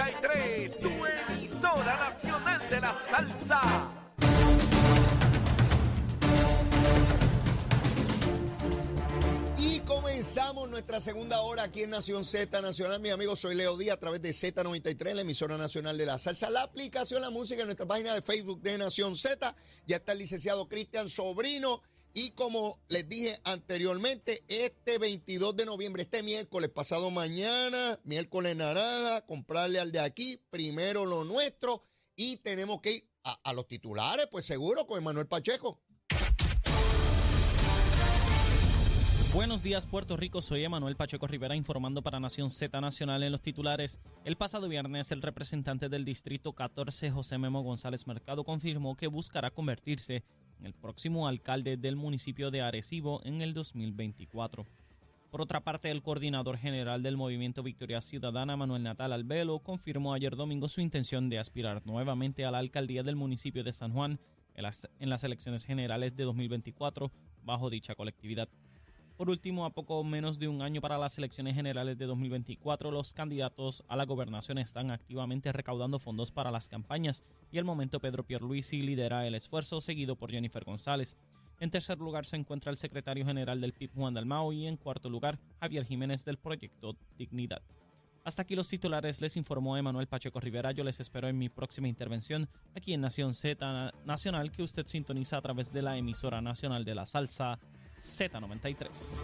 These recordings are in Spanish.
Z93, tu emisora nacional de la salsa. Y comenzamos nuestra segunda hora aquí en Nación Z Nacional. Mi amigo, soy Leo Díaz a través de Z93, la emisora nacional de la salsa. La aplicación La Música en nuestra página de Facebook de Nación Z. Ya está el licenciado Cristian Sobrino. Y como les dije anteriormente, este 22 de noviembre, este miércoles, pasado mañana, miércoles naranja, comprarle al de aquí, primero lo nuestro. Y tenemos que ir a, a los titulares, pues seguro, con Emanuel Pacheco. Buenos días Puerto Rico, soy Emanuel Pacheco Rivera informando para Nación Z Nacional en los titulares. El pasado viernes el representante del Distrito 14, José Memo González Mercado, confirmó que buscará convertirse el próximo alcalde del municipio de Arecibo en el 2024. Por otra parte, el coordinador general del Movimiento Victoria Ciudadana, Manuel Natal Albelo, confirmó ayer domingo su intención de aspirar nuevamente a la alcaldía del municipio de San Juan en las, en las elecciones generales de 2024 bajo dicha colectividad. Por último, a poco menos de un año para las elecciones generales de 2024, los candidatos a la gobernación están activamente recaudando fondos para las campañas y al momento Pedro Pierluisi lidera el esfuerzo, seguido por Jennifer González. En tercer lugar se encuentra el secretario general del PIB Juan Dalmao y en cuarto lugar Javier Jiménez del proyecto Dignidad. Hasta aquí los titulares, les informó Emanuel Pacheco Rivera. Yo les espero en mi próxima intervención aquí en Nación Z Nacional que usted sintoniza a través de la emisora nacional de la salsa Z93.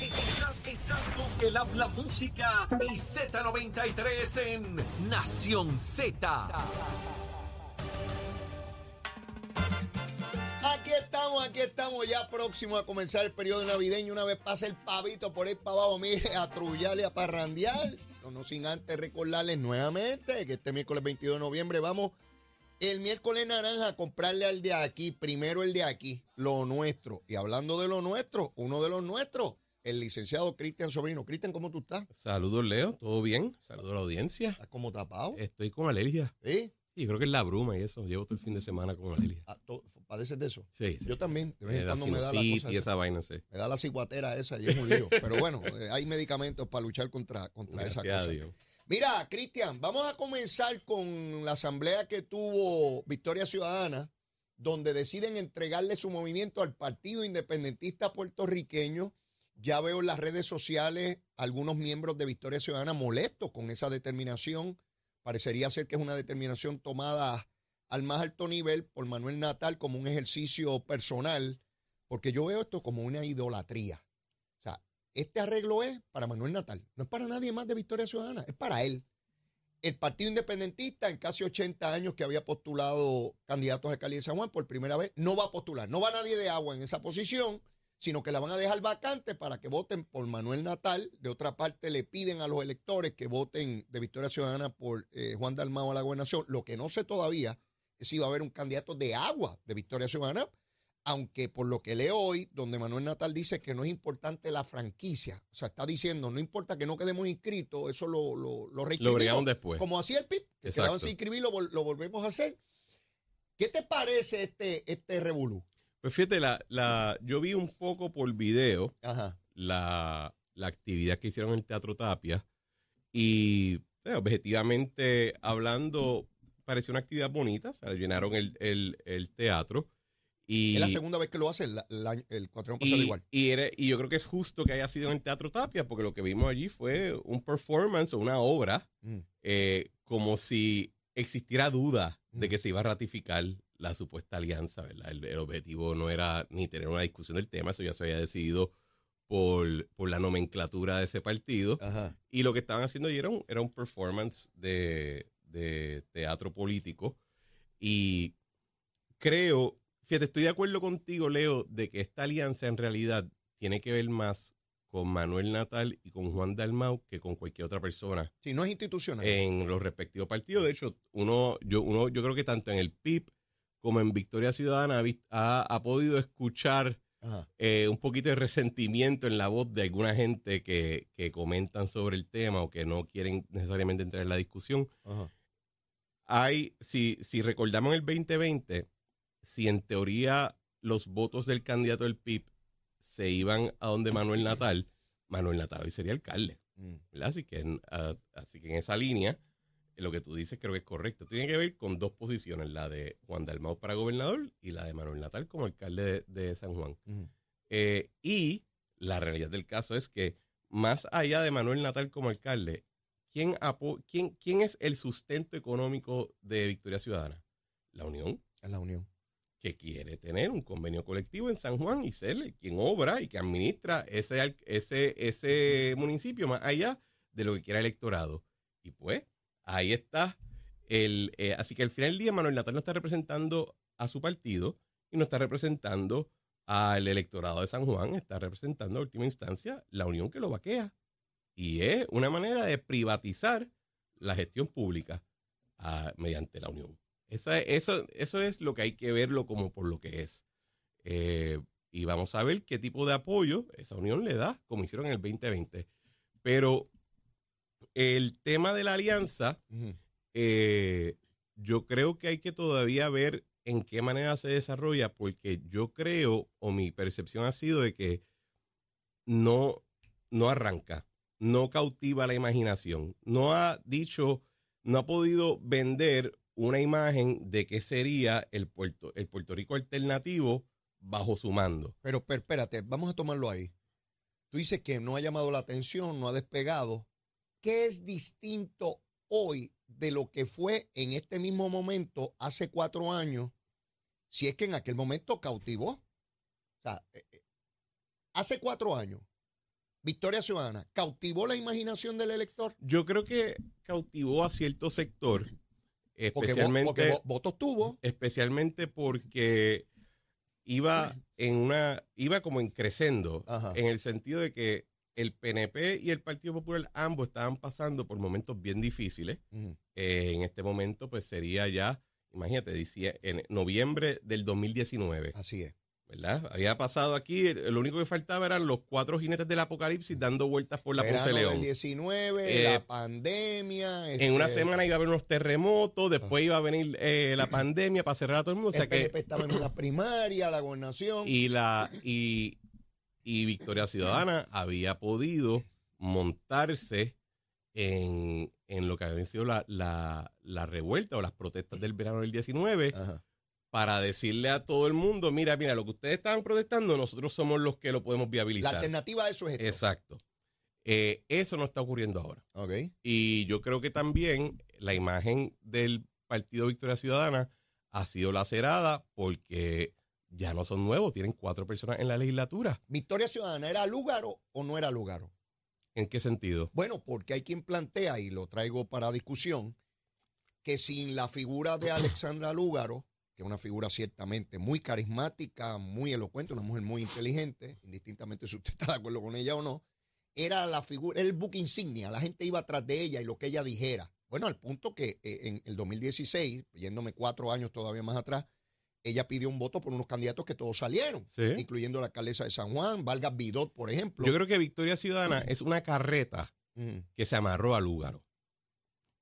Estás, estás con el habla música y Z93 en Nación Z. Aquí estamos, aquí estamos ya próximos a comenzar el periodo navideño. Una vez pase el pavito por ahí para abajo, mire, a trullarle, a parrandear. No sin antes recordarles nuevamente que este miércoles 22 de noviembre vamos el miércoles naranja a comprarle al de aquí, primero el de aquí, lo nuestro. Y hablando de lo nuestro, uno de los nuestros, el licenciado Cristian Sobrino. Cristian, ¿cómo tú estás? Saludos, Leo. ¿Todo bien? Saludos a la audiencia. ¿Estás como tapado? Estoy con alergia. ¿Sí? Sí, creo que es la bruma y eso. Llevo todo el fin de semana con alergia. Ah, ¿tú ¿Padeces de eso? Sí, sí. Yo también. De vez en Eh, cuando me da la cosa y esa. vaina, sí. Me da la ciguatera esa y es un lío. Pero bueno, eh, hay medicamentos para luchar contra, contra esa Gracias a cosa. Dios. Mira, Cristian, vamos a comenzar con la asamblea que tuvo Victoria Ciudadana, donde deciden entregarle su movimiento al Partido Independentista Puertorriqueño. Ya veo en las redes sociales algunos miembros de Victoria Ciudadana molestos con esa determinación. Parecería ser que es una determinación tomada al más alto nivel por Manuel Natal como un ejercicio personal, porque yo veo esto como una idolatría. Este arreglo es para Manuel Natal, no es para nadie más de Victoria Ciudadana, es para él. El Partido Independentista, en casi 80 años que había postulado candidatos a alcaldía de San Juan por primera vez, no va a postular, no va nadie de agua en esa posición, sino que la van a dejar vacante para que voten por Manuel Natal. De otra parte, le piden a los electores que voten de Victoria Ciudadana por eh, Juan Dalmao a la gobernación. Lo que no sé todavía es si va a haber un candidato de agua de Victoria Ciudadana, aunque por lo que leo hoy, donde Manuel Natal dice que no es importante la franquicia, o sea, está diciendo, no importa que no quedemos inscritos, eso lo, lo, lo después. Como hacía el PIB, que quedaban sin inscribir, lo, lo volvemos a hacer. ¿Qué te parece este, este revolú? Pues fíjate, la, la, yo vi un poco por video Ajá. la, la actividad que hicieron en el Teatro Tapia y eh, objetivamente hablando, pareció una actividad bonita. O sea, llenaron el, el, el teatro. Y, es la segunda vez que lo hace, el, el, cuatrienio pasado y, igual. y era- y yo creo que es justo que haya sido en el Teatro Tapia, porque lo que vimos allí fue un performance o una obra, Mm. eh, como si existiera duda de Mm. que se iba a ratificar la supuesta alianza, ¿verdad? El, el objetivo no era ni tener una discusión del tema, eso ya se había decidido por, por la nomenclatura de ese partido. Ajá. Y lo que estaban haciendo allí era un, era un performance de, de teatro político. Y creo, fíjate, estoy de acuerdo contigo, Leo, de que esta alianza en realidad tiene que ver más con Manuel Natal y con Juan Dalmau que con cualquier otra persona Sí, no es institucional. en los respectivos partidos. De hecho, uno, yo, uno, yo creo que tanto en el PIB como en Victoria Ciudadana ha, ha, podido escuchar eh, un poquito de resentimiento en la voz de alguna gente que, que comentan sobre el tema o que no quieren necesariamente entrar en la discusión. Ajá. Hay, si, si recordamos el 2020, si en teoría los votos del candidato del PIB se iban a donde Manuel Natal, Manuel Natal hoy sería alcalde. Mm. ¿verdad? Así que, en, ah, así que en esa línea, lo que tú dices creo que es correcto. Tiene que ver con dos posiciones, la de Juan Dalmau para gobernador y la de Manuel Natal como alcalde de, de San Juan. Eh, y la realidad del caso es que más allá de Manuel Natal como alcalde, ¿quién, apo- quién, quién es el sustento económico de Victoria Ciudadana? La Unión, la unión. Que quiere tener un convenio colectivo en San Juan y ser quien obra y que administra ese, ese, ese municipio más allá de lo que quiera el electorado. Y pues, ahí está. El, eh, así que al final del día, Manuel Natal no está representando a su partido y no está representando al electorado de San Juan, está representando a última instancia la unión que lo vaquea. Y es una manera de privatizar la gestión pública ah, mediante la unión. Esa- eso, eso es lo que hay que verlo como por lo que es. Eh, y vamos a ver qué tipo de apoyo esa unión le da, como hicieron en el 2020. Pero el tema de la alianza, eh, yo creo que hay que todavía ver en qué manera se desarrolla, porque yo creo, o mi percepción ha sido de que no, no arranca, no cautiva la imaginación, no ha dicho, no ha podido vender una imagen de qué sería el Puerto, el Puerto Rico alternativo bajo su mando. Pero, pero espérate, vamos a tomarlo ahí. Tú dices que no ha llamado la atención, no ha despegado. ¿Qué es distinto hoy de lo que fue en este mismo momento hace cuatro años? Si es que en aquel momento cautivó. O sea, eh, eh, hace cuatro años, Victoria Ciudadana, ¿cautivó la imaginación del elector? Yo creo que cautivó a cierto sector, especialmente, porque votos tuvo. especialmente porque iba en una, iba como en crecendo, Ajá. en el sentido de que el PNP y el Partido Popular ambos estaban pasando por momentos bien difíciles. Eh, en este momento, pues sería ya, imagínate, dicie- en noviembre del 2019, Así es. ¿Verdad? Había pasado aquí, lo único que faltaba eran los cuatro jinetes del apocalipsis dando vueltas por la Ponce León. del 19, Eh, la pandemia. En una este, semana iba a haber unos terremotos, después iba a venir eh, la pandemia para cerrar a todo el mundo. O sea el que, estaba en una primaria, la gobernación. y la y, y Victoria Ciudadana había podido montarse en, en lo que había sido la, la, la revuelta o las protestas del verano del 19 Ajá. Para decirle a todo el mundo, mira, mira, lo que ustedes estaban protestando, nosotros somos los que lo podemos La viabilizar. alternativa a eso es esto. Exacto. Eh, eso no está ocurriendo ahora. Ok. Y yo creo que también la imagen del Partido Victoria Ciudadana ha sido lacerada porque ya no son nuevos, tienen cuatro personas en la legislatura. ¿Victoria Ciudadana era Lúgaro o no era Lúgaro? ¿En qué sentido? Bueno, porque hay quien plantea, y lo traigo para discusión, que sin la figura de Alexandra Lúgaro, que es una figura ciertamente muy carismática, muy elocuente, una mujer muy inteligente, indistintamente si usted está de acuerdo con ella o no, era la figura, el book insignia, la gente iba atrás de ella y lo que ella dijera. Bueno, al punto que eh, en el 2016, yéndome cuatro años todavía más atrás, ella pidió un voto por unos candidatos que todos salieron, Sí. incluyendo la alcaldesa de San Juan, Vargas Vidot, por ejemplo. Yo creo que Victoria Ciudadana es una carreta Ujú, que se amarró a Lúgaro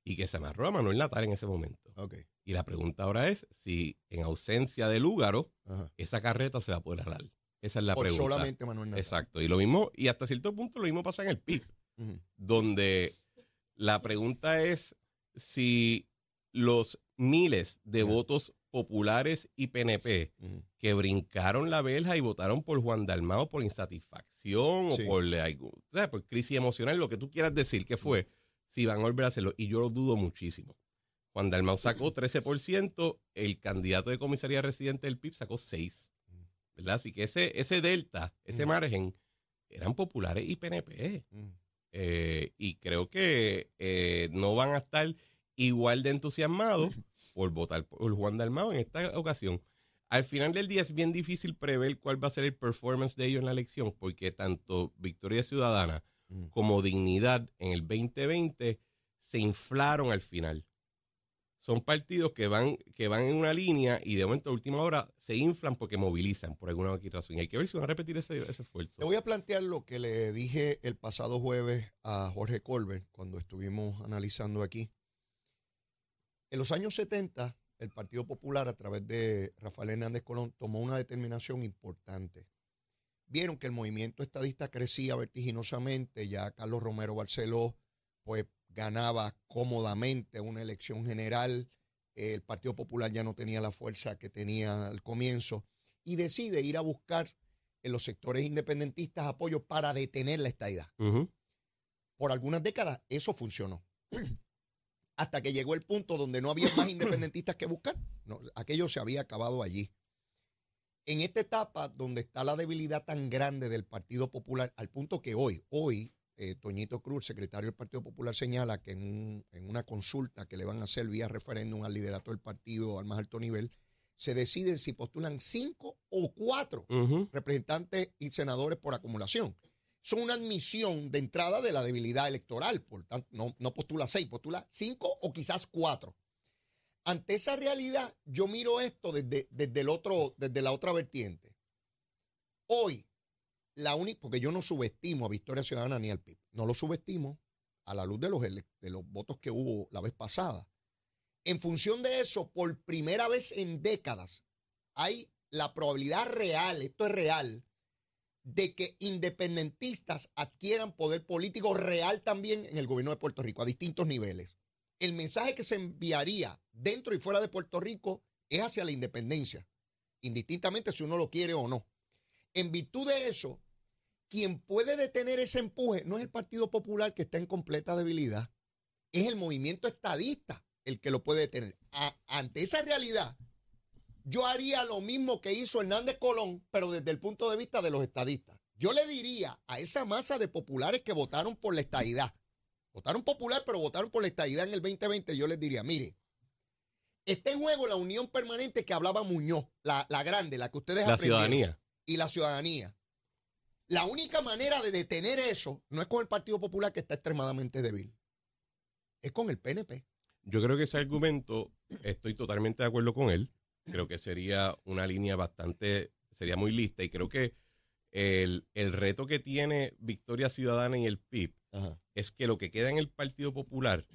y que se amarró a Manuel Natal en ese momento. ok, Y la pregunta ahora es si en ausencia de Lúgaro, ajá. esa carreta se va a poder alar. Esa es la por pregunta. solamente Manuel Natal. Exacto. Y lo mismo, y hasta cierto punto lo mismo pasa en el PIB. Donde la pregunta es si los miles de votos populares y PNP que brincaron la verja y votaron por Juan Dalmao por insatisfacción Sí. o por, o sea, por crisis emocional, lo que tú quieras decir que fue, si van a volver a hacerlo. Y yo lo dudo muchísimo. Juan Dalmao sacó 13%, el candidato de comisaría residente del PIB sacó 6%. ¿Verdad? Así que ese, ese delta, ese Mm. margen, eran populares y PNP. Eh, y creo que eh, no van a estar igual de entusiasmados por votar por Juan Dalmao en esta ocasión. Al final del día es bien difícil prever cuál va a ser el performance de ellos en la elección, porque tanto Victoria Ciudadana como Dignidad en el 2020 se inflaron al final. Son partidos que van, que van en una línea y de momento a última hora se inflan porque movilizan por alguna razón. Y hay que ver si van a repetir ese, ese esfuerzo. Te voy a plantear lo que le dije el pasado jueves a Jorge Colbert cuando estuvimos analizando aquí. En los años 70, el Partido Popular, a través de Rafael Hernández Colón, tomó una determinación importante. Vieron que el movimiento estadista crecía vertiginosamente, ya Carlos Romero Barceló, pues ganaba cómodamente una elección general, el Partido Popular ya no tenía la fuerza que tenía al comienzo y decide ir a buscar en los sectores independentistas apoyo para detener la estadidad. Por algunas décadas eso funcionó. Hasta que llegó el punto donde no había más independentistas que buscar. No, aquello se había acabado allí. En esta etapa donde está la debilidad tan grande del Partido Popular, al punto que hoy, hoy, eh, Toñito Cruz, secretario del Partido Popular, señala que en, un- en una consulta que le van a hacer vía referéndum al liderato del partido al más alto nivel, se decide si postulan cinco o cuatro representantes y senadores por acumulación. Son una admisión de entrada de la debilidad electoral, por tanto, no, no postula seis, postula cinco o quizás cuatro. Ante esa realidad, yo miro esto desde, desde, el otro, desde la otra vertiente. Hoy, la única, porque yo no subestimo a Victoria Ciudadana ni al PIB, no lo subestimo a la luz de los, de los votos que hubo la vez pasada. En función de eso, por primera vez en décadas, hay la probabilidad real, esto es real, de que independentistas adquieran poder político real también en el gobierno de Puerto Rico a distintos niveles. El mensaje que se enviaría dentro y fuera de Puerto Rico es hacia la independencia, indistintamente si uno lo quiere o no. En virtud de eso, quien puede detener ese empuje no es el Partido Popular que está en completa debilidad, es el movimiento estadista el que lo puede detener. A- ante esa realidad, yo haría lo mismo que hizo Hernández Colón, pero desde el punto de vista de los estadistas. Yo le diría a esa masa de populares que votaron por la estadidad, votaron popular, pero votaron por la estadidad en el 2020, yo les diría, mire, está en juego la unión permanente que hablaba Muñoz, la, la grande, la que ustedes La aprendieron, ciudadanía. y la ciudadanía. La única manera de detener eso no es con el Partido Popular que está extremadamente débil, es con el PNP. Yo creo que ese argumento, estoy totalmente de acuerdo con él. Creo que sería una línea bastante, sería muy lista y creo que el, el reto que tiene Victoria Ciudadana y el PIB es que lo que queda en el Partido Popular,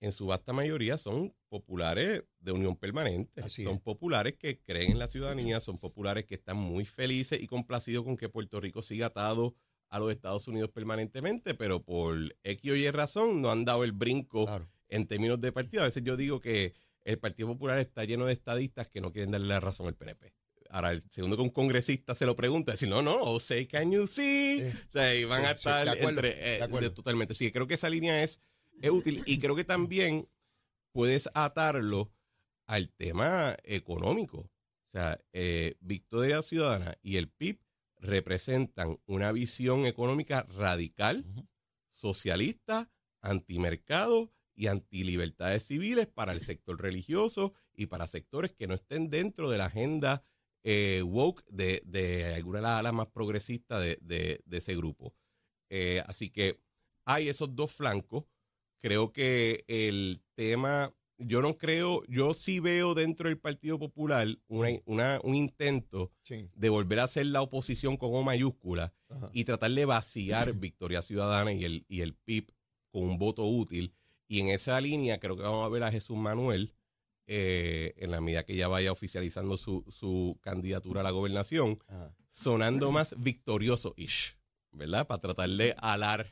en su vasta mayoría, son populares de unión permanente. Así son es. populares que creen en la ciudadanía, son populares que están muy felices y complacidos con que Puerto Rico siga atado a los Estados Unidos permanentemente, pero por X o Y razón no han dado el brinco Claro. en términos de partido. A veces yo digo que el Partido Popular está lleno de estadistas que no quieren darle la razón al PNP. Ahora, el segundo que un congresista se lo pregunta, decir, no, no, say, can you see? Sí. O sea, y van Sí, a sí, estar de acuerdo, entre, eh, de acuerdo. de- totalmente. Sí, creo que esa línea es, es útil y creo que también puedes atarlo al tema económico. O sea, eh, Victoria Ciudadana y el PIB representan una visión económica radical, socialista, antimercado y antilibertades civiles para el sector religioso y para sectores que no estén dentro de la agenda eh, woke de, de alguna de las alas más progresistas de, de- de ese grupo. Eh, así que hay esos dos flancos. Creo que el tema, yo no creo, yo sí veo dentro del Partido Popular una, una- un intento Sí. de volver a hacer la oposición con O mayúscula Ajá. y tratar de vaciar Victoria Ciudadana y el, y el PIB con un voto útil. Y en esa línea creo que vamos a ver a Jesús Manuel eh, en la medida que ya vaya oficializando su, su candidatura a la gobernación, Ajá. sonando más victorioso-ish, ¿verdad? Para tratar de alar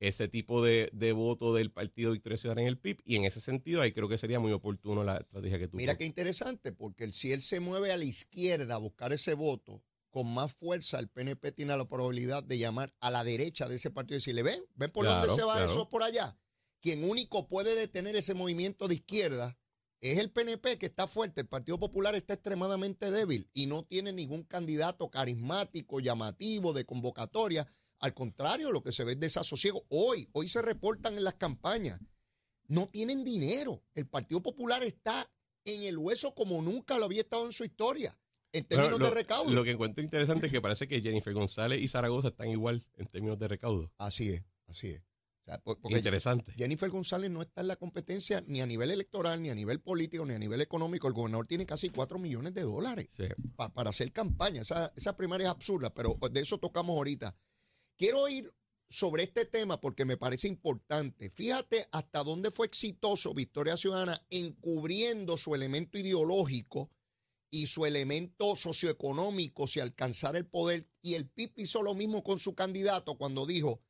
ese tipo de, de voto del Partido Victoria Ciudadana en el PIB. Y en ese sentido, ahí creo que sería muy oportuno la estrategia que tú Mira qué interesante, porque el- si él se mueve a la izquierda a buscar ese voto, con más fuerza el PNP tiene la probabilidad de llamar a la derecha de ese partido y decirle, ven, ven por Claro, dónde se va claro. eso por allá. Quien único puede detener ese movimiento de izquierda es el PNP que está fuerte. El Partido Popular está extremadamente débil y no tiene ningún candidato carismático, llamativo, de convocatoria. Al contrario, lo que se ve es desasosiego. Hoy, hoy se reportan en las campañas. No tienen dinero. El Partido Popular está en el hueso como nunca lo había estado en su historia, en términos Bueno, lo, de recaudo. Lo que encuentro interesante es que parece que Jennifer González y Zaragoza están igual en términos de recaudo. Así es, así es. O sea, por- porque Interesante. Jennifer González no está en la competencia ni a nivel electoral, ni a nivel político, ni a nivel económico. El gobernador tiene casi 4 millones de dólares Sí. pa- para hacer campaña. Esa, esa primaria es absurda, pero de eso tocamos ahorita. Quiero ir sobre este tema porque me parece importante. Fíjate hasta dónde fue exitoso Victoria Ciudadana encubriendo su elemento ideológico y su elemento socioeconómico si alcanzar el poder. Y el PIB hizo lo mismo con su candidato cuando dijo,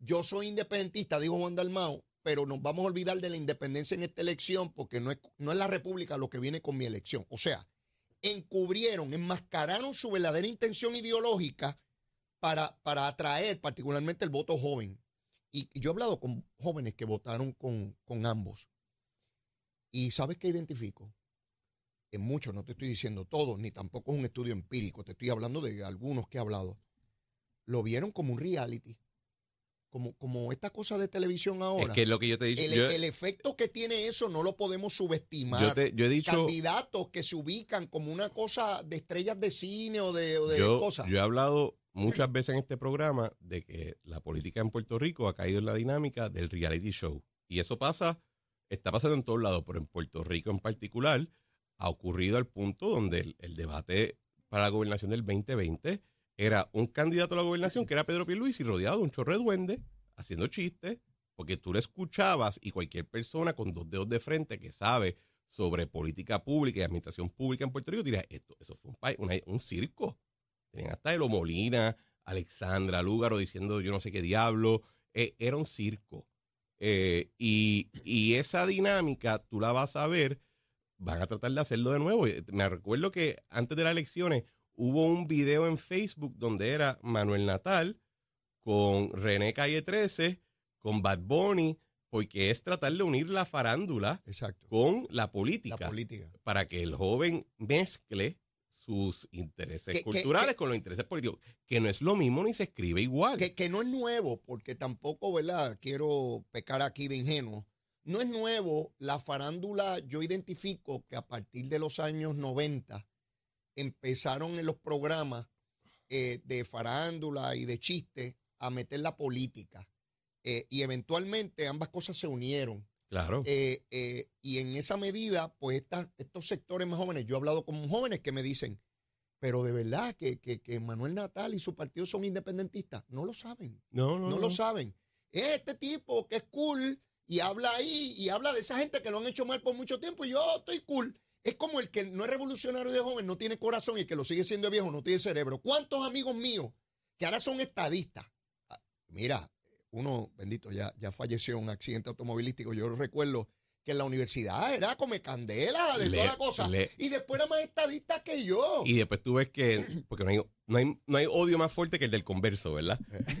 yo soy independentista, dijo Juan Dalmao, pero nos vamos a olvidar de la independencia en esta elección porque no es, no es la república lo que viene con mi elección. O sea, encubrieron, enmascararon su verdadera intención ideológica para, para atraer particularmente el voto joven. Y yo he hablado con jóvenes que votaron con, con ambos. ¿Y sabes qué identifico? En muchos, no te estoy diciendo todos, ni tampoco es un estudio empírico, te estoy hablando de algunos que he hablado. Lo vieron como un reality, como, como esta cosa de televisión ahora. Es que lo que yo te he dicho. el, yo, el efecto que tiene eso no lo podemos subestimar. yo te- yo he dicho. Candidatos que se ubican como una cosa de estrellas de cine o de, o de Yo, cosas. yo he hablado muchas veces en este programa de que la política en Puerto Rico ha caído en la dinámica del reality show. Y eso pasa, está pasando en todos lados, pero en Puerto Rico en particular ha ocurrido al punto donde el, debate para la gobernación del 2020 era un candidato a la gobernación que era Pedro Pierluisi rodeado de un chorro de duendes haciendo chistes, porque tú lo escuchabas y cualquier persona con dos dedos de frente que sabe sobre política pública y administración pública en Puerto Rico diría, esto, eso fue un, un circo. Tenían hasta Elo Molina, Alexandra Lúgaro diciendo yo no sé qué diablo. Eh, era un circo. Eh, y, y esa dinámica tú la vas a ver, van a tratar de hacerlo de nuevo. Eh, Me recuerdo que antes de las elecciones hubo un video en Facebook donde era Manuel Natal con René Calle 13, con Bad Bunny, porque es tratar de unir la farándula Exacto. con la política. para que el joven mezcle sus intereses Que- culturales que- con los intereses políticos, que no es lo mismo ni se escribe igual. Que, que no es nuevo, porque tampoco, ¿verdad? Quiero pecar aquí de ingenuo. No es nuevo. La farándula, yo identifico que a partir de los años 90 empezaron en los programas eh, de farándula y de chiste a meter la política. Eh, y eventualmente ambas cosas se unieron. Claro. Eh, eh, y en esa medida, pues estos sectores más jóvenes, yo he hablado con jóvenes que me dicen, pero de verdad que, que, que Manuel Natal y su partido son independentistas. No lo saben, no, no, no, lo saben. Es este tipo que es cool y habla ahí y habla de esa gente que lo han hecho mal por mucho tiempo y yo estoy cool. Es como el que no es revolucionario de joven, no tiene corazón y el que lo sigue siendo de viejo no tiene cerebro. ¿Cuántos amigos míos que ahora son estadistas? Ah, Mira, uno, bendito, ya, ya falleció en un accidente automovilístico. Yo recuerdo que en la universidad era come candela de Le- toda la cosa. le- y después era más estadista que yo. Y después tú ves que, porque no hay, no hay, no hay odio más fuerte que el del converso, ¿verdad?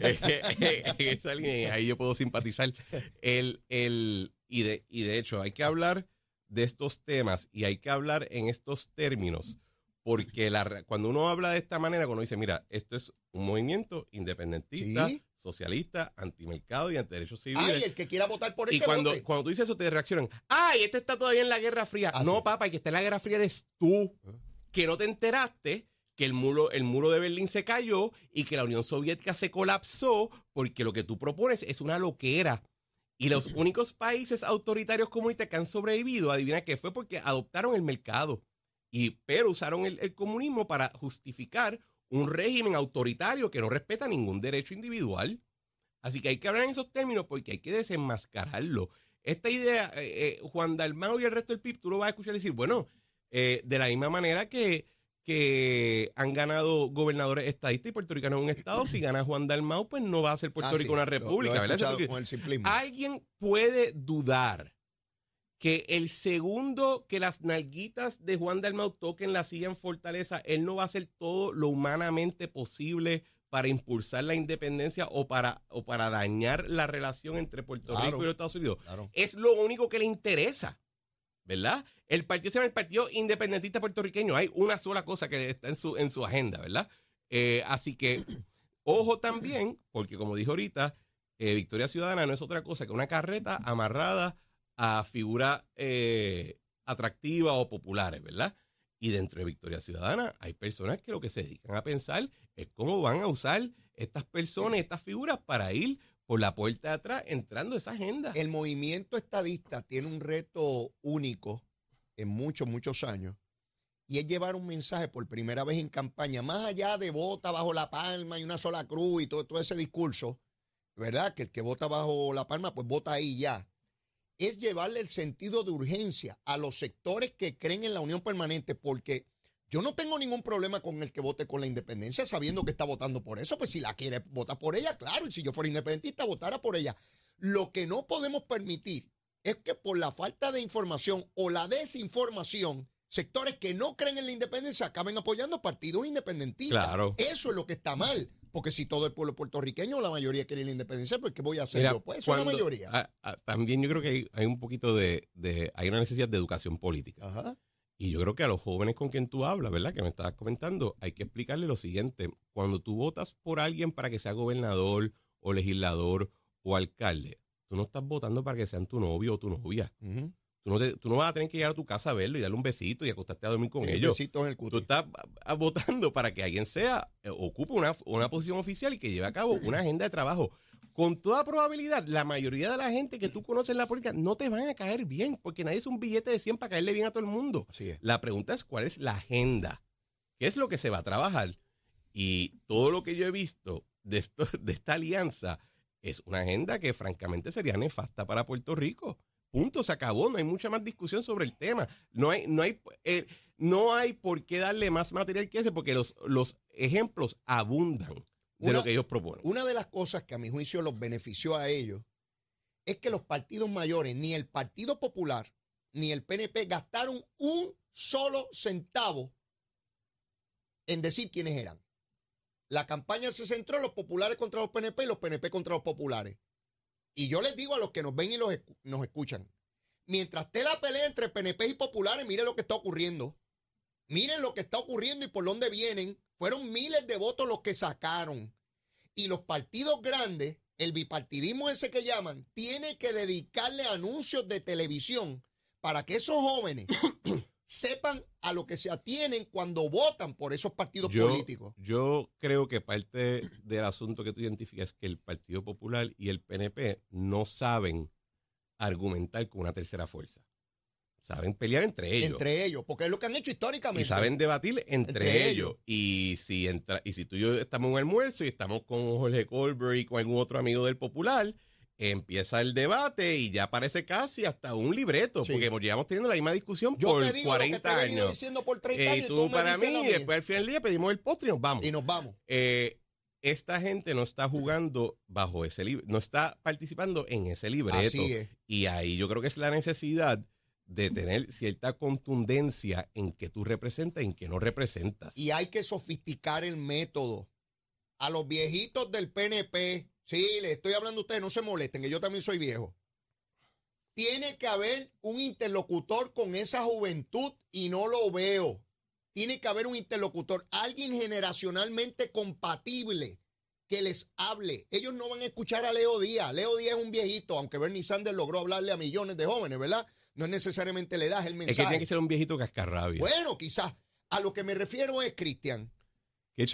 en esa línea, y ahí yo puedo simpatizar. El, el, y, de, y de hecho, hay que hablar de estos temas y hay que hablar en estos términos, porque la, cuando uno habla de esta manera, cuando uno dice, mira, esto es un movimiento independentista, Sí. Socialista, antimercado y antiderechos civiles. Ay, el que quiera votar por él Y que cuando, vote. cuando tú dices eso, te reaccionan. ¡Ay, este está todavía en la Guerra Fría! Ah, no, sí. papá, el que está en la Guerra Fría eres tú, Ah. que no te enteraste que el muro, el muro de Berlín se cayó y que la Unión Soviética se colapsó porque lo que tú propones es una loquera. Y los únicos países autoritarios comunistas que han sobrevivido, adivina qué fue porque adoptaron el mercado. Y, pero usaron el, el comunismo para justificar un régimen autoritario que no respeta ningún derecho individual. Así que hay que hablar en esos términos porque hay que desenmascararlo. Esta idea, eh, eh, Juan Dalmau y el resto del PIB, tú lo vas a escuchar decir, bueno, eh, de la misma manera que, que han ganado gobernadores estadistas y puertorricanos en un estado, si gana Juan Dalmau, pues no va a ser Puerto Ah, Rico sí, una república, lo ¿verdad? con el simplismo. ¿Alguien puede dudar que el segundo que las nalguitas de Juan Dalmau toquen la silla en Fortaleza, él no va a hacer todo lo humanamente posible para impulsar la independencia o para, o para dañar la relación entre Puerto Claro. Rico y los Estados Unidos? Claro. Es lo único que le interesa, ¿verdad? El partido se llama el Partido Independentista Puertorriqueño. Hay una sola cosa que está en su, en su agenda, ¿verdad? Eh, así que, ojo también, porque como dijo ahorita, eh, Victoria Ciudadana no es otra cosa que una carreta amarrada a figuras eh, atractivas o populares, ¿verdad? Y dentro de Victoria Ciudadana hay personas que lo que se dedican a pensar es cómo van a usar estas personas, estas figuras para ir por la puerta de atrás entrando a esa agenda. El movimiento estadista tiene un reto único en muchos, muchos años. Y es llevar un mensaje por primera vez en campaña, más allá de vota bajo la palma y una sola cruz y todo, todo ese discurso, ¿verdad? Que el que vota bajo la palma, pues vota ahí ya. Es llevarle el sentido de urgencia a los sectores que creen en la unión permanente, porque yo no tengo ningún problema con el que vote con la independencia, sabiendo que está votando por eso, pues si la quiere votar por ella, claro, y si yo fuera independentista, votara por ella. Lo que no podemos permitir es que por la falta de información o la desinformación, sectores que no creen en la independencia acaben apoyando partidos independentistas. Claro. Eso es lo que está mal. Porque si todo el pueblo puertorriqueño, la mayoría quiere la independencia, pues ¿qué voy a hacer Mira, yo? Pues eso es la cuando- mayoría. también yo creo que hay, hay un poquito de, de- hay una necesidad de educación política. Ajá. Y yo creo que a los jóvenes con quien tú hablas, ¿verdad? Que me estabas comentando, hay que explicarle lo siguiente. Cuando tú votas por alguien para que sea gobernador o legislador o alcalde, tú no estás votando para que sean tu novio o tu novia. Ujú. Tú no, te- tú no vas a tener que llegar a tu casa a verlo y darle un besito y acostarte a dormir con ellos. besitos en el Tú estás votando para que alguien sea, eh, ocupe una, una posición oficial y que lleve a cabo una agenda de trabajo. Con toda probabilidad, la mayoría de la gente que tú conoces en la política no te van a caer bien, porque nadie es un billete de 100 para caerle bien a todo el mundo. La pregunta es cuál es la agenda, qué es lo que se va a trabajar. Y todo lo que yo he visto de, esto, de esta alianza es una agenda que francamente sería nefasta para Puerto Rico. Punto, se acabó, no hay mucha más discusión sobre el tema. No hay, no hay, eh, no hay por qué darle más material que ese, porque los, los ejemplos abundan de Una- lo que ellos proponen. Una de las cosas que a mi juicio los benefició a ellos es que los partidos mayores, ni el Partido Popular ni el PNP gastaron un solo centavo en decir quiénes eran. La campaña se centró en los populares contra los PNP y los PNP contra los populares. Y yo les digo a los que nos ven y los nos escuchan, mientras esté la pelea entre PNP y populares, miren lo que está ocurriendo. Miren lo que está ocurriendo y por dónde vienen. Fueron miles de votos los que sacaron. Y los partidos grandes, el bipartidismo ese que llaman, tiene que dedicarle anuncios de televisión para que esos jóvenes sepan a lo que se atienen cuando votan por esos partidos Yo, políticos. yo creo que parte del asunto que tú identificas es que el Partido Popular y el PNP no saben argumentar con una tercera fuerza. Saben pelear entre ellos. Entre ellos, porque es lo que han hecho históricamente. y saben debatir entre, Entre ellos. ellos. Y si entra, y si tú y yo estamos en un almuerzo y estamos con Jorge Colbert y con algún otro amigo del Popular, empieza el debate y ya parece casi hasta un libreto, Sí. porque llevamos teniendo la misma discusión Yo por te digo lo que 40 te he venido años. diciendo por 30 Eh, años y tú me para mí, después al final del día pedimos el postre y nos vamos. Y nos vamos. Eh, esta gente no está jugando bajo ese libro, no está participando en ese libreto. Así es. Y ahí yo creo que es la necesidad de tener cierta contundencia en que tú representas y en que no representas. Y hay que sofisticar el método. A los viejitos del PNP, sí, le estoy hablando a ustedes, no se molesten, que yo también soy viejo. Tiene que haber un interlocutor con esa juventud y no lo veo. Tiene que haber un interlocutor, alguien generacionalmente compatible que les hable. Ellos no van a escuchar a Leo Díaz. Leo Díaz es un viejito, aunque Bernie Sanders logró hablarle a millones de jóvenes, ¿verdad? No es necesariamente le das el es que mensaje. tiene que ser un viejito cascarrabia. Bueno, quizás. A lo que me refiero es, Cristian, Que,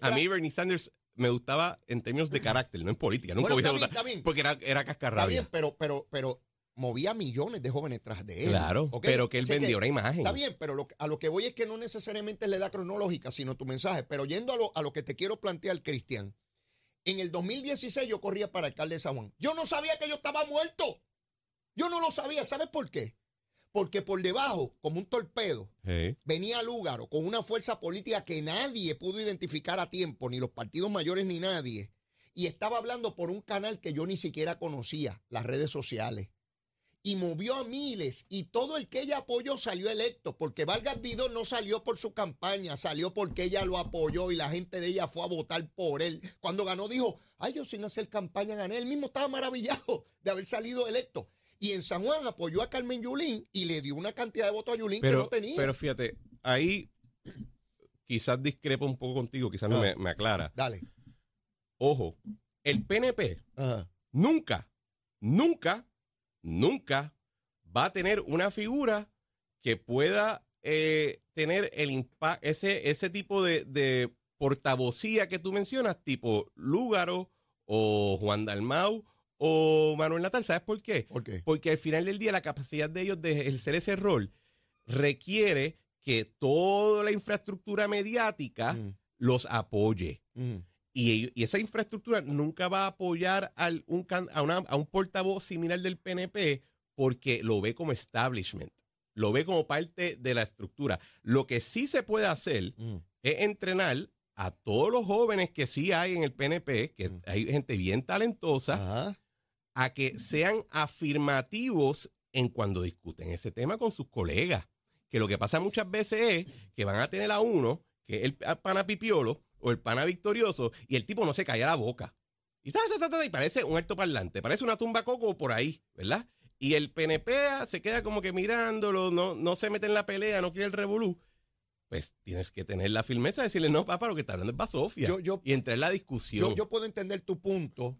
a mí Bernie Sanders me gustaba en términos de carácter, no en política. Nunca Bueno, está bien, está bien. Porque era, era Está cascarrabia. bien, pero, pero, pero movía millones de jóvenes tras de él. Claro, pero que él vendió una imagen. Está bien, pero lo a lo que voy es que no necesariamente le da cronológica, sino tu mensaje. Pero yendo a lo, a lo que te quiero plantear, Cristian, en el 2016 yo corría para alcalde de San Juan. Yo no sabía que yo estaba muerto. Yo no lo sabía. ¿Sabes por qué? Porque por debajo, como un torpedo, Sí. venía Lúgaro con una fuerza política que nadie pudo identificar a tiempo, ni los partidos mayores ni nadie, y estaba hablando por un canal que yo ni siquiera conocía, las redes sociales. Y movió a miles, y todo el que ella apoyó salió electo, porque Vargas Vidal no salió por su campaña, salió porque ella lo apoyó y la gente de ella fue a votar por él. Cuando ganó dijo, ay, yo sin hacer campaña gané. Él mismo estaba maravillado de haber salido electo. Y en San Juan apoyó a Carmen Yulín y le dio una cantidad de votos a Yulín que no tenía. pero fíjate, ahí quizás discrepo un poco contigo, quizás no Ah. me, me aclara. Dale. Ojo, el PNP Ajá. nunca, nunca, nunca va a tener una figura que pueda eh, tener el impacto, ese, ese tipo de, de portavocía que tú mencionas, tipo Lúgaro o Juan Dalmau o Manuel Natal. ¿Sabes por qué? ¿Por qué? Porque al final del día la capacidad de ellos de ejercer ese rol requiere que toda la infraestructura mediática Mm, los apoye. mm. Y, y esa infraestructura nunca va a apoyar al, un, a, una- a un portavoz similar del PNP porque lo ve como establishment, lo ve como parte de la estructura. Lo que sí se puede hacer Mm. es entrenar a todos los jóvenes que sí hay en el PNP, que hay gente bien talentosa, Ajá. A que sean afirmativos en cuando discuten ese tema con sus colegas. Que lo que pasa muchas veces es que van a tener a uno, que es el pana pipiolo o el pana victorioso, y el tipo no se calla la boca. Y, ta, ta, ta, ta, y parece un alto parlante, parece una tumba coco por ahí, ¿verdad? Y el PNP se queda como que mirándolo, no, no se mete en la pelea, no quiere el revolú. Pues tienes que tener la firmeza de decirle, no, papá, lo que está hablando es Basofia. Yo- yo- y entrar en la discusión. Yo, yo puedo entender tu punto.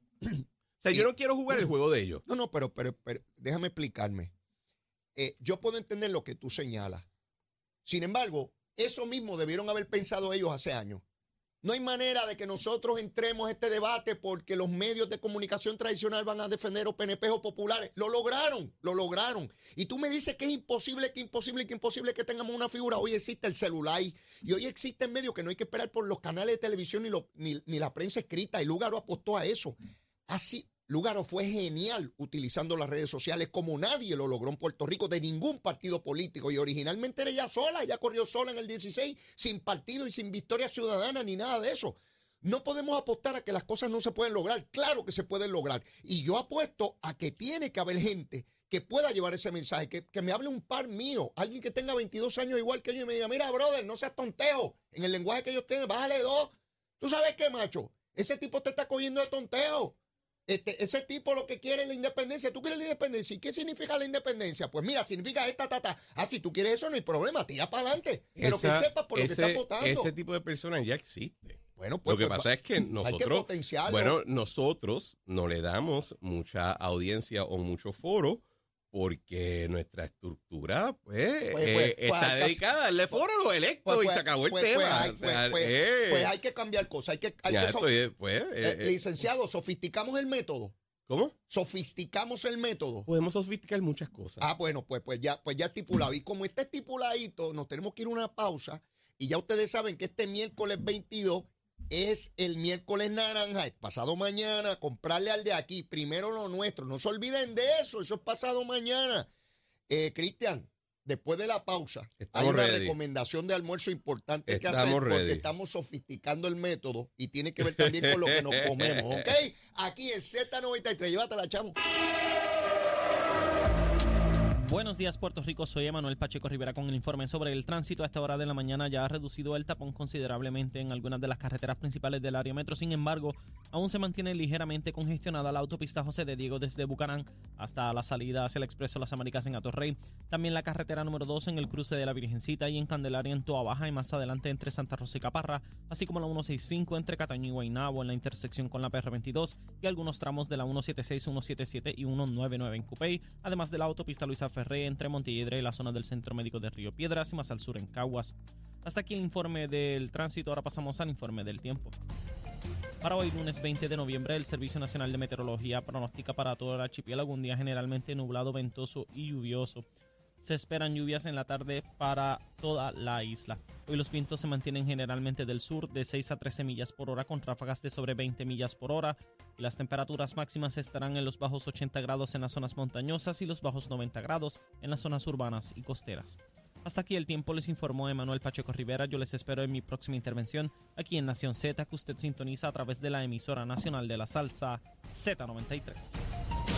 O sea, yo no quiero jugar el juego de ellos. No, no, pero, pero, pero déjame explicarme. Eh, yo puedo entender lo que tú señalas. Sin embargo, eso mismo debieron haber pensado ellos hace años. No hay manera de que nosotros entremos a este debate porque los medios de comunicación tradicional van a defender o PNP o populares. Lo lograron, lo lograron. Y tú me dices que es imposible, que imposible, que imposible que tengamos una figura. Hoy existe el celular y hoy existen medios que no hay que esperar por los canales de televisión ni, lo- ni, ni la prensa escrita. Y Lugaro apostó a eso. Así, Lugaro fue genial utilizando las redes sociales como nadie lo logró en Puerto Rico de ningún partido político. Y originalmente era ella sola, ella corrió sola en el 16, sin partido y sin victoria ciudadana ni nada de eso. No podemos apostar a que las cosas no se pueden lograr. Claro que se pueden lograr. Y yo apuesto a que tiene que haber gente que pueda llevar ese mensaje, que, que me hable un par mío, alguien que tenga 22 años igual que yo y me diga, mira, brother, no seas tonteo. En el lenguaje que ellos tienen, bájale dos. ¿Tú sabes qué, macho? Ese tipo te está cogiendo de tonteo. Este, ese tipo lo que quiere es la independencia. ¿Tú quieres la independencia? ¿Y qué significa la independencia? Pues mira, significa esta, ta, ta. Ah, si tú quieres eso, no hay problema. Tira para adelante. Pero Esa- que sepas por lo ese, que estás votando. Ese tipo de personas ya existe. bueno, pues, lo que pues, pasa es que que nosotros, potenciarlo. bueno, nosotros no le damos mucha audiencia o mucho foro porque nuestra estructura, pues, Pues, pues, eh, pues, está hay que- dedicada a darle foro a los electos Pues, y pues, se acabó el pues, pues, tema. hay- O sea, pues, pues, eh, pues hay que cambiar cosas. Hay que, hay ya que so- pues, eh, licenciado, sofisticamos el método. ¿Cómo? Sofisticamos el método. Podemos sofisticar muchas cosas. Ah, bueno, pues, pues ya, pues ya estipulado. Y como está estipuladito, nos tenemos que ir a una pausa. Y ya ustedes saben que este miércoles 22 es el miércoles naranja. Es pasado mañana. Comprarle al de aquí. Primero lo nuestro. No se olviden de eso. Eso es pasado mañana. Eh, Cristian, después de la pausa, Estamos hay una ready. recomendación de almuerzo importante que hacer porque ready. estamos sofisticando el método y tiene que ver también con lo que nos comemos. ¿Ok? Aquí en Z93. Llévatela, chamo. Buenos días, Puerto Rico. Soy Emanuel Pacheco Rivera con el informe sobre el tránsito. A esta hora de la mañana ya ha reducido el tapón considerablemente en algunas de las carreteras principales del área metro. Sin embargo, aún se mantiene ligeramente congestionada la autopista José de Diego desde Bucarán hasta la salida hacia el Expreso Las Américas en Atorrey. También la carretera número 2 en el cruce de la Virgencita y en Candelaria en Toa Baja y más adelante entre Santa Rosa y Caparra, así como la 165 entre Cataño y Guaynabo en la intersección con la PR22 y algunos tramos de la 176, 177 y 199 en Cupey, además de la autopista Luisa Ferré entre Montelledre y la zona del Centro Médico de Río Piedras y más al sur en Caguas. Hasta aquí el informe del tránsito, ahora pasamos al informe del tiempo. Para hoy, lunes 20 de noviembre, el Servicio Nacional de Meteorología pronostica para todo el archipiélago un día generalmente nublado, ventoso y lluvioso. Se esperan lluvias en la tarde para toda la isla. Hoy los vientos se mantienen generalmente del sur de 6 a 13 millas por hora con ráfagas de sobre 20 millas por hora y las temperaturas máximas estarán en los bajos 80 grados en las zonas montañosas y los bajos 90 grados en las zonas urbanas y costeras. Hasta aquí el tiempo les informó Emanuel Pacheco Rivera. Yo les espero en mi próxima intervención aquí en Nación Z que usted sintoniza a través de la emisora nacional de la salsa Z93.